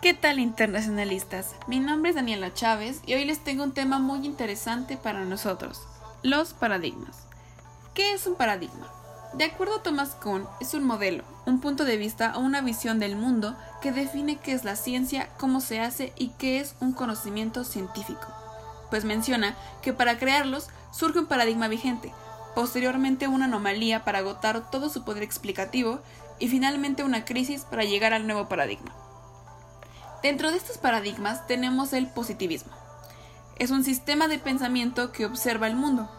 ¿Qué tal internacionalistas? Mi nombre es Daniela Chávez y hoy les tengo un tema muy interesante para nosotros, los paradigmas. ¿Qué es un paradigma? De acuerdo a Thomas Kuhn, es un modelo, un punto de vista o una visión del mundo que define qué es la ciencia, cómo se hace y qué es un conocimiento científico. Pues menciona que para crearlos surge un paradigma vigente, posteriormente una anomalía para agotar todo su poder explicativo y finalmente una crisis para llegar al nuevo paradigma. Dentro de estos paradigmas tenemos el positivismo. Es un sistema de pensamiento que observa el mundo.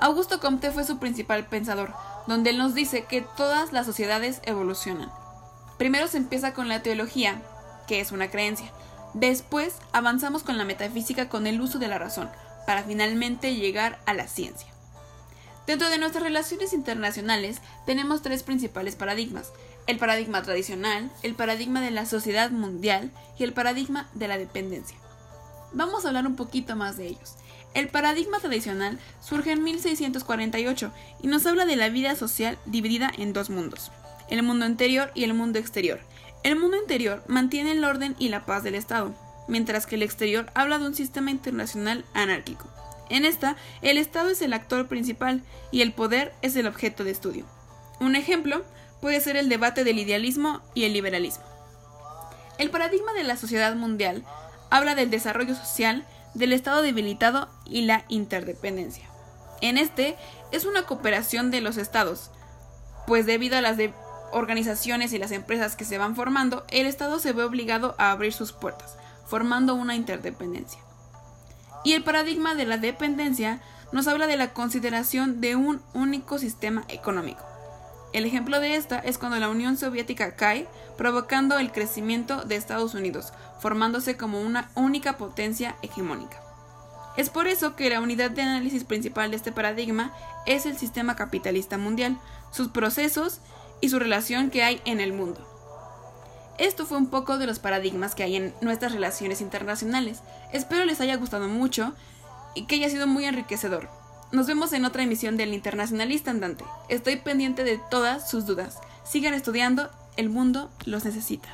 Augusto Comte fue su principal pensador, donde él nos dice que todas las sociedades evolucionan. Primero se empieza con la teología, que es una creencia. Después avanzamos con la metafísica con el uso de la razón, para finalmente llegar a la ciencia. Dentro de nuestras relaciones internacionales tenemos tres principales paradigmas, el paradigma tradicional, el paradigma de la sociedad mundial y el paradigma de la dependencia. Vamos a hablar un poquito más de ellos. El paradigma tradicional surge en 1648 y nos habla de la vida social dividida en dos mundos, el mundo interior y el mundo exterior. El mundo interior mantiene el orden y la paz del Estado, mientras que el exterior habla de un sistema internacional anárquico. En esta, el Estado es el actor principal y el poder es el objeto de estudio. Un ejemplo puede ser el debate del idealismo y el liberalismo. El paradigma de la sociedad mundial habla del desarrollo social, del Estado debilitado y la interdependencia. En este es una cooperación de los estados, pues debido a las organizaciones y las empresas que se van formando, el Estado se ve obligado a abrir sus puertas, formando una interdependencia. Y el paradigma de la dependencia nos habla de la consideración de un único sistema económico. El ejemplo de esta es cuando la Unión Soviética cae, provocando el crecimiento de Estados Unidos, formándose como una única potencia hegemónica. Es por eso que la unidad de análisis principal de este paradigma es el sistema capitalista mundial, sus procesos y su relación que hay en el mundo. Esto fue un poco de los paradigmas que hay en nuestras relaciones internacionales. Espero les haya gustado mucho y que haya sido muy enriquecedor. Nos vemos en otra emisión del Internacionalista Andante. Estoy pendiente de todas sus dudas. Sigan estudiando, el mundo los necesita.